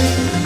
Daydream. I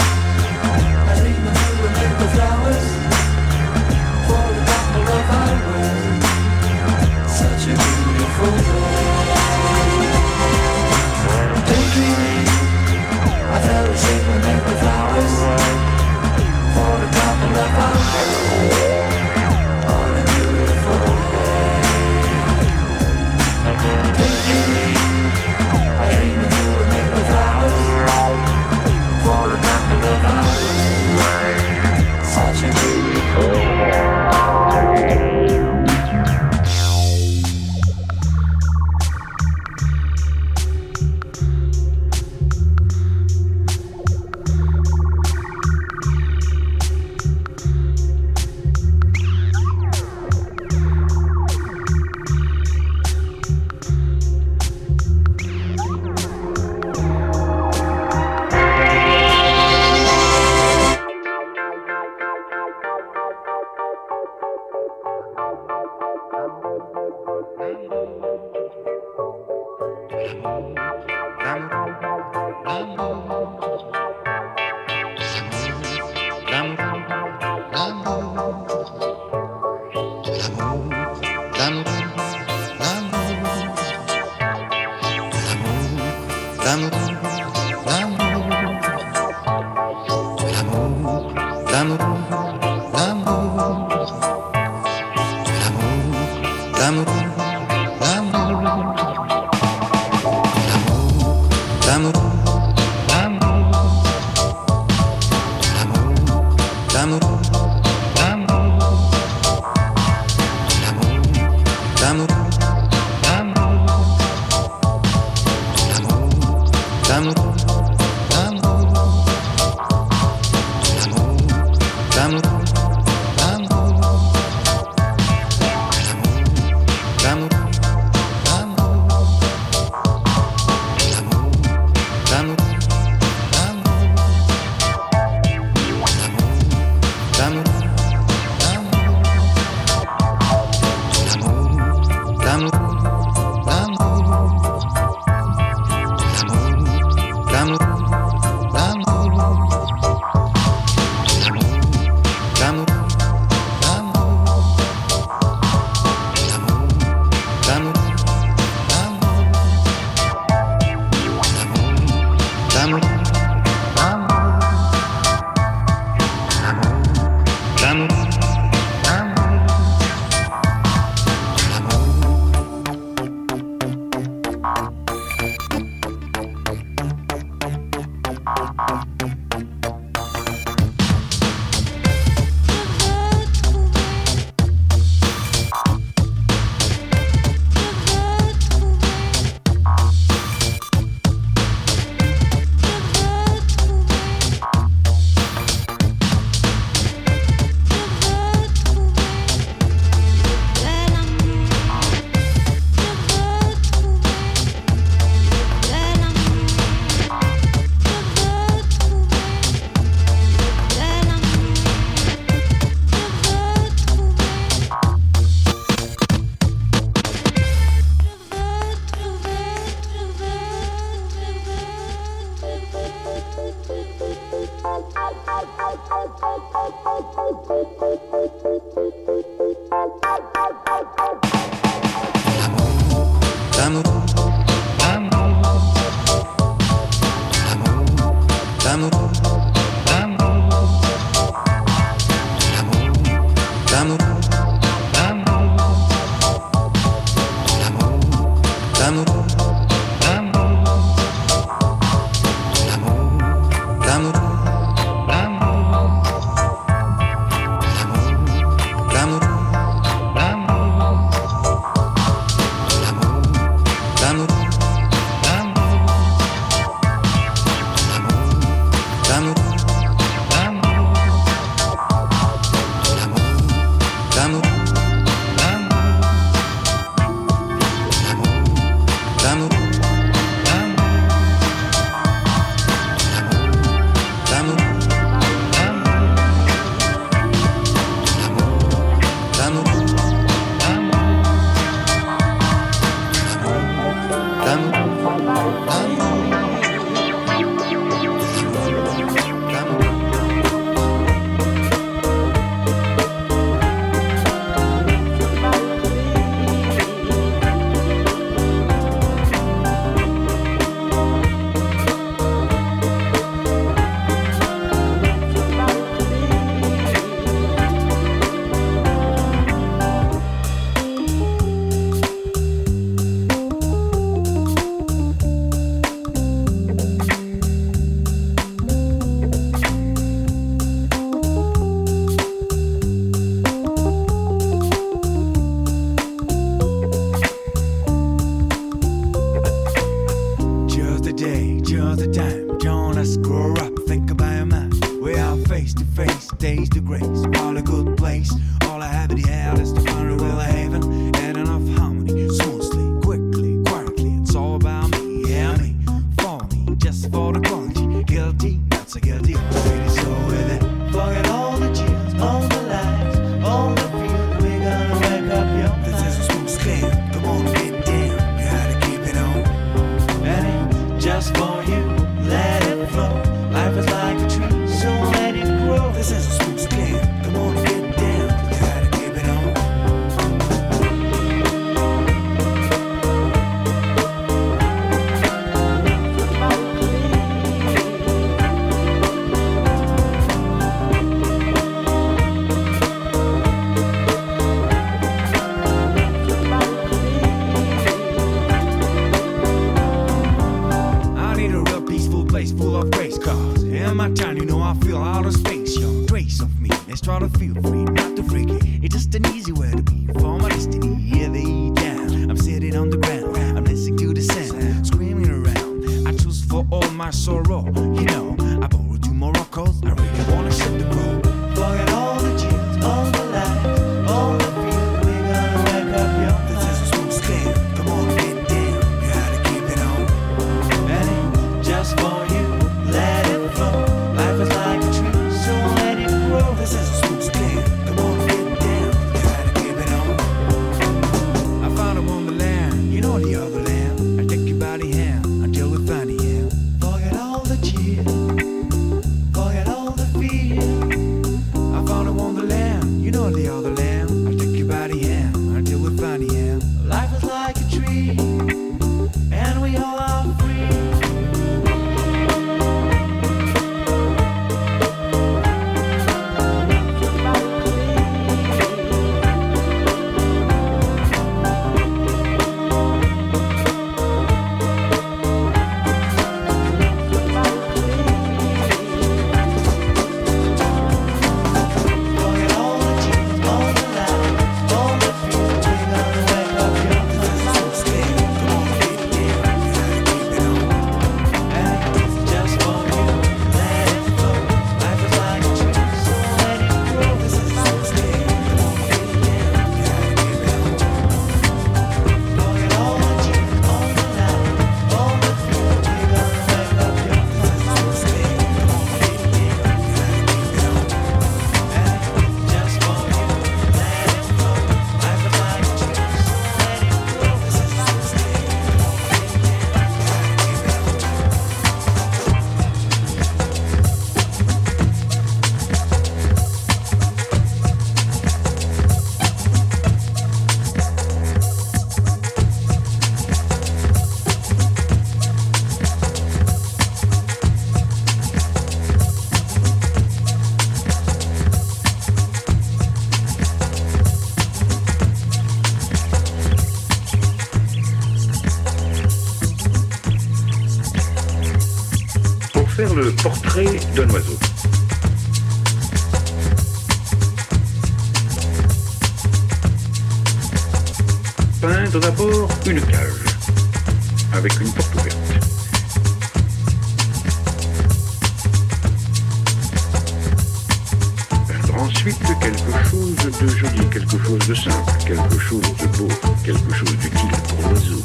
chose beau, quelque chose d'utile pour l'oiseau.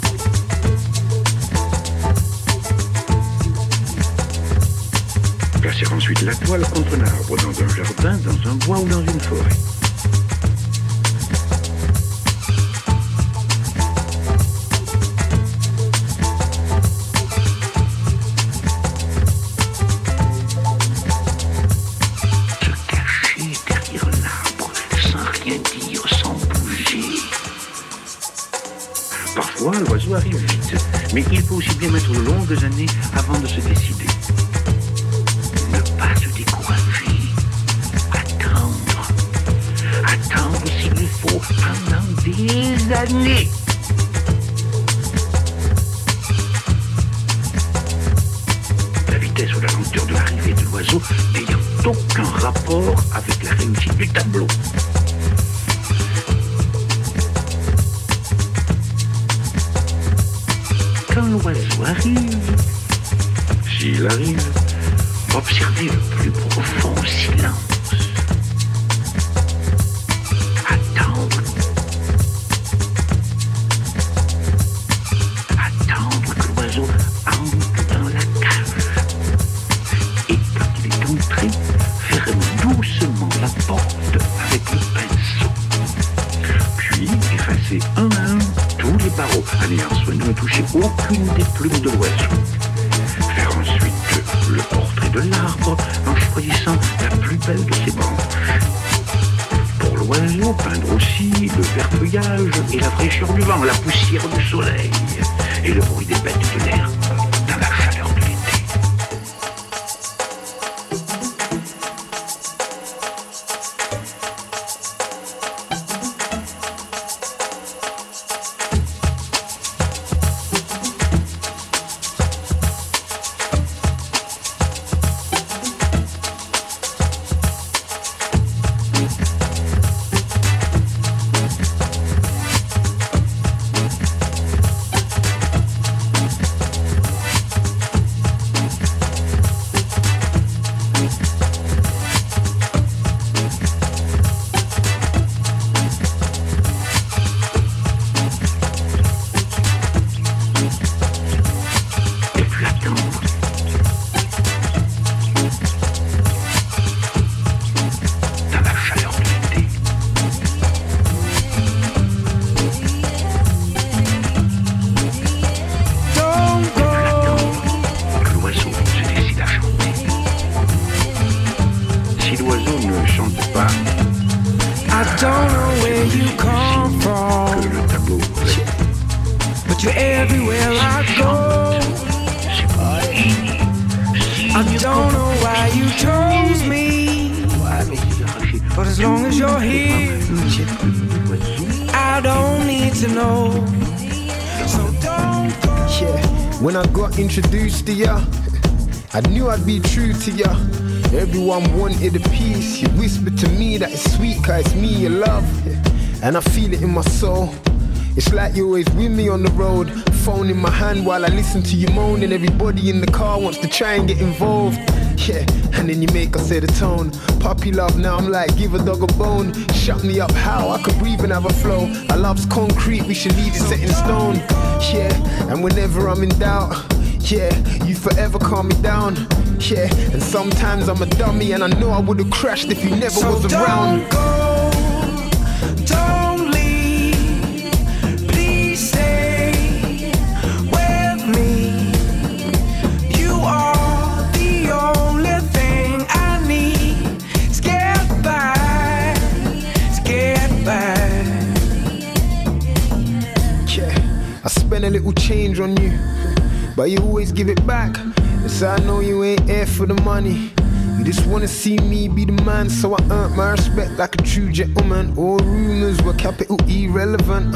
Placer ensuite la toile contre un arbre, dans un jardin, dans un bois ou dans une forêt. Mais il peut aussi bien mettre de longues années avant de se décider. Here, I don't need to know. So don't go. Yeah, when I got introduced to ya, I knew I'd be true to ya. Everyone wanted a piece. You whispered to me that it's sweet, cause it's me you love. And I feel it in my soul. It's like you're always with me on the road. Phone in my hand while I listen to you moan, and everybody in the car wants to try and get involved. Yeah, and then you make us set the tone. Puppy love, now I'm like, give a dog a bone. Shut me up, how? I could breathe and have a flow. Our love's concrete, we should leave it set in stone. Yeah, and whenever I'm in doubt, yeah, you forever calm me down. Yeah, and sometimes I'm a dummy, and I know I would've crashed if you never So was around. don't go, don't little change on you, but you always give it back. Yes, I know you ain't here for the money. You just wanna see me be the man, so I earned my respect like a true gentleman. All rumors were capital irrelevant.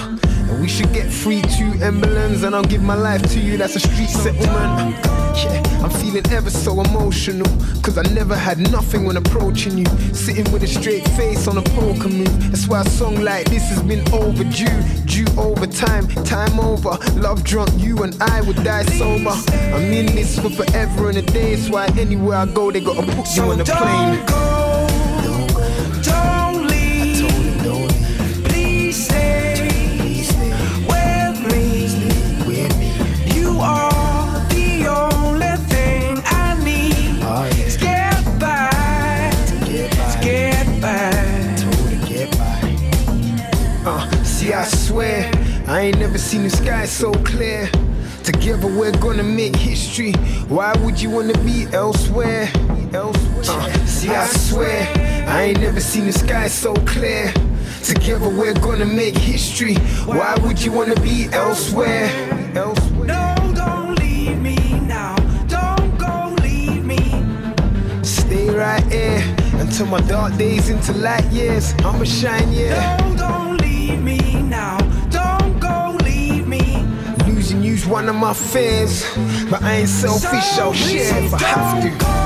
We should get free two emblems, and I'll give my life to you. That's a street settlement. Yeah, I'm feeling ever so emotional. Cause I never had nothing when approaching you. Sitting with a straight face on a poker move. That's why a song like this has been overdue. Due over time, time over. Love drunk, you and I would die sober. I'm in this for forever and a day. That's why anywhere I go, they gotta put you on don't plane. Never seen the sky so clear. Together we're gonna make history. Why would you wanna be elsewhere? Elsewhere. Uh, see, I swear, I ain't never seen the sky so clear. Together we're gonna make history. Why would you wanna be elsewhere? Elsewhere. No, don't leave me now. Don't go, leave me. Stay right here until my dark days into light years. I'ma shine, yeah. No, don't leave me now. One of my fears, but I ain't selfish. I'll if I have to.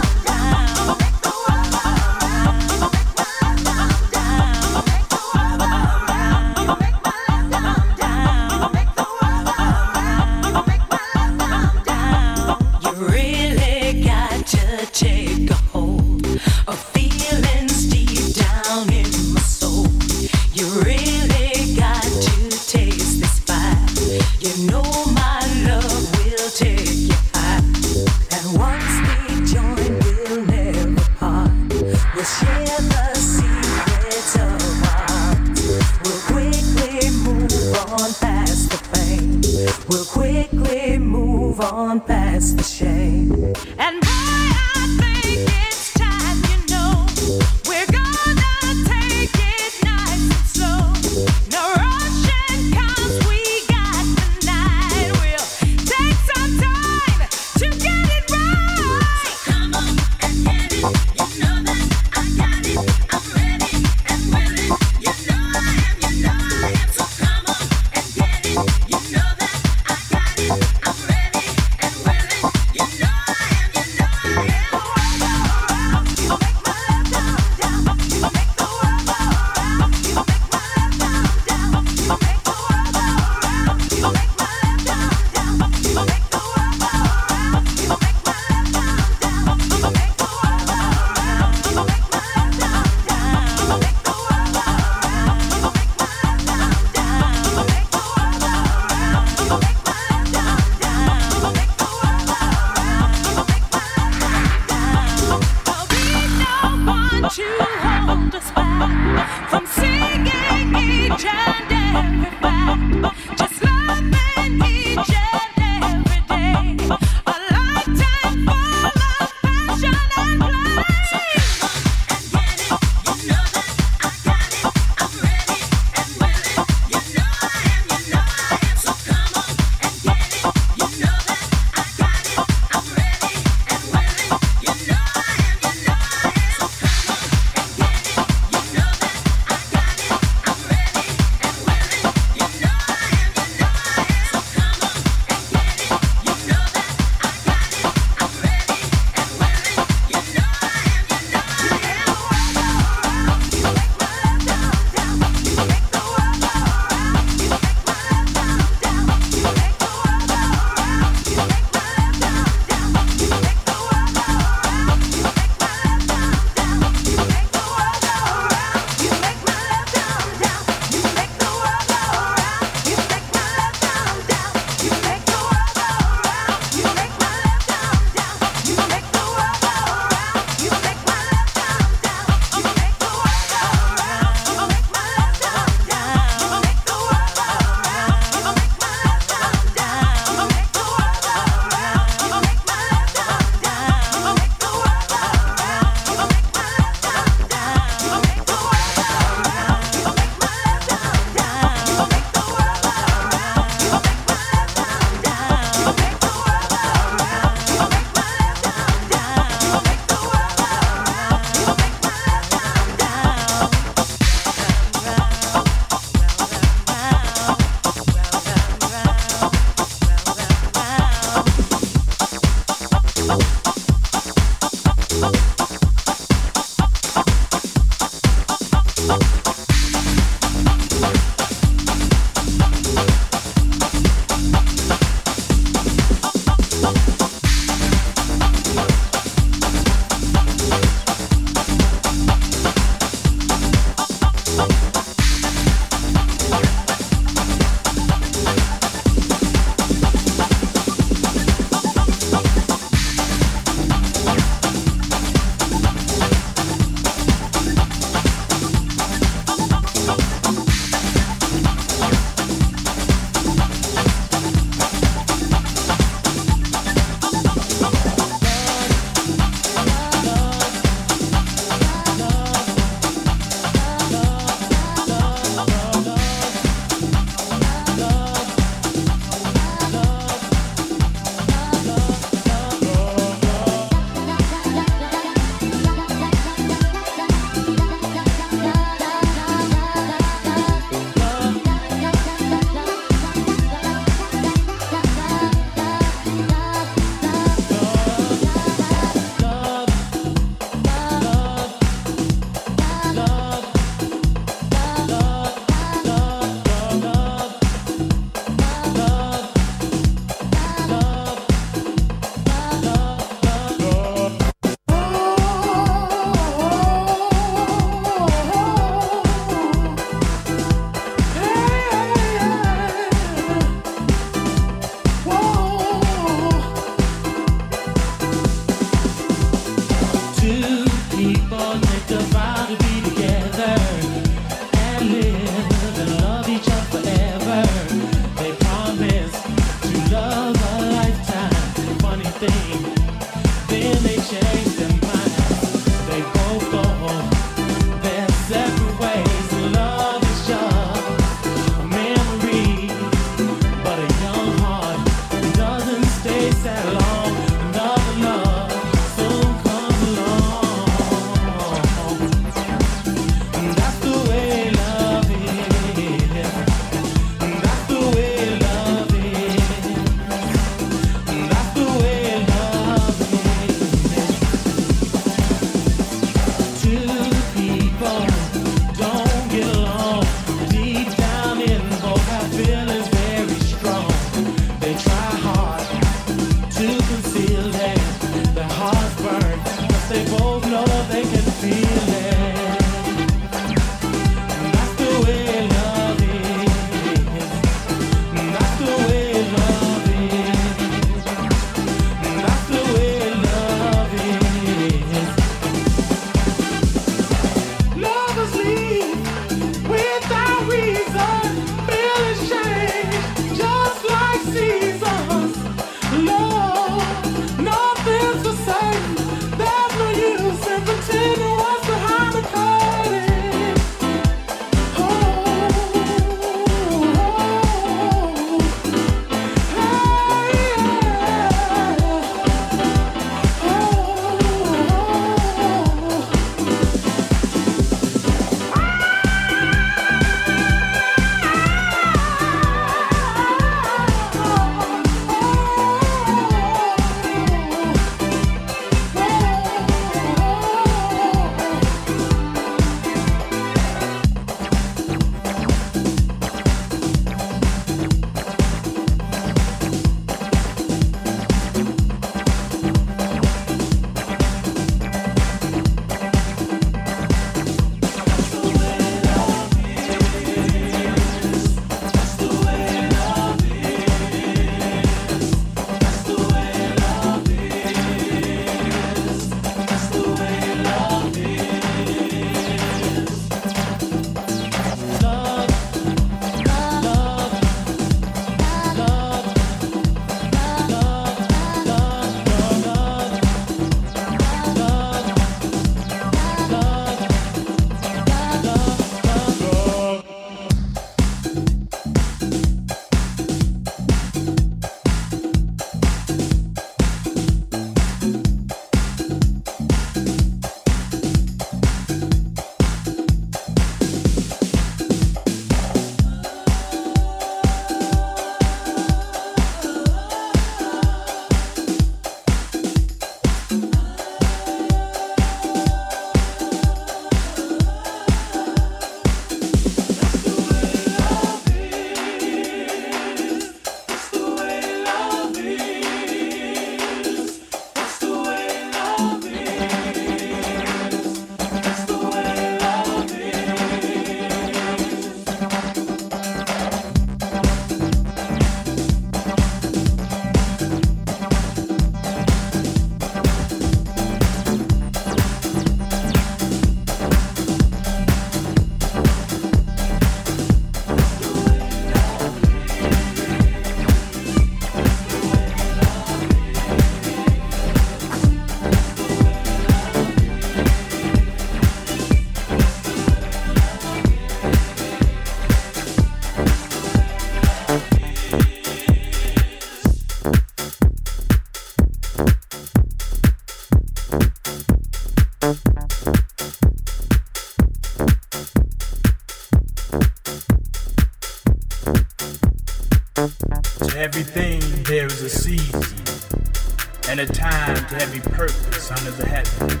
and a time to have a purpose under the heaven.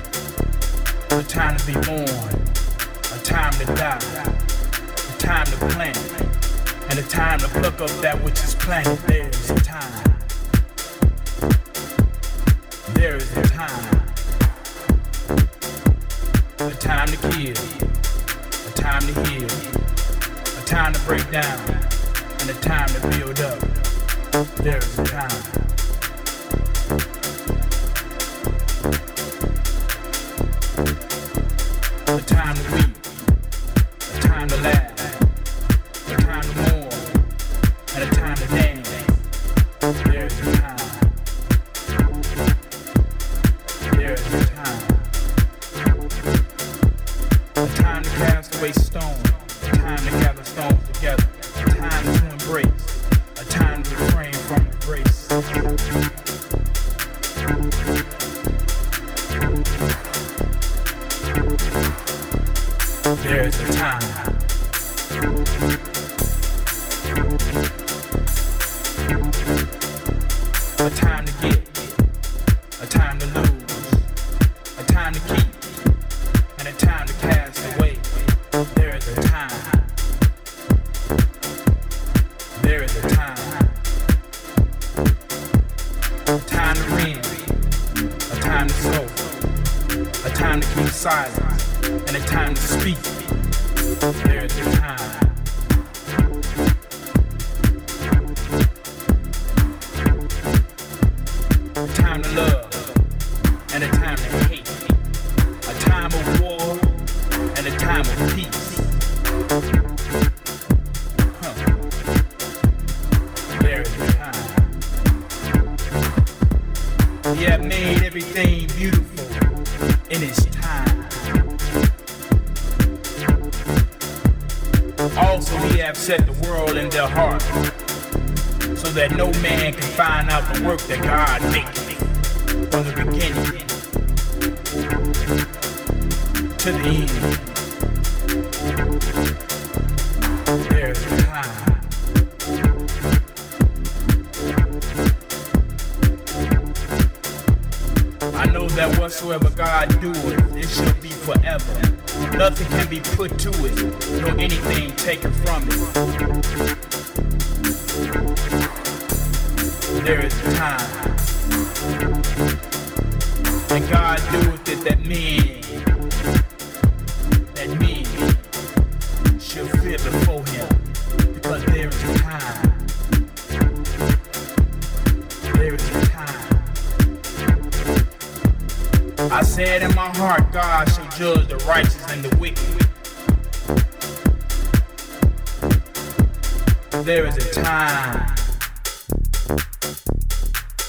A time to be born, a time to die, a time to plant, and a time to pluck up that which is planted. There is a time. There is a time. A time to kill, a time to heal, a time to break down, and a time to build up. There is a time.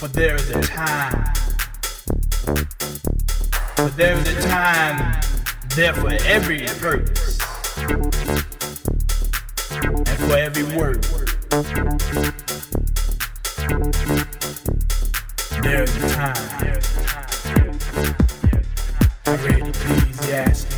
For there is a time. For there is a time there for every purpose. And for every word. There is a time. I read Ecclesiastes.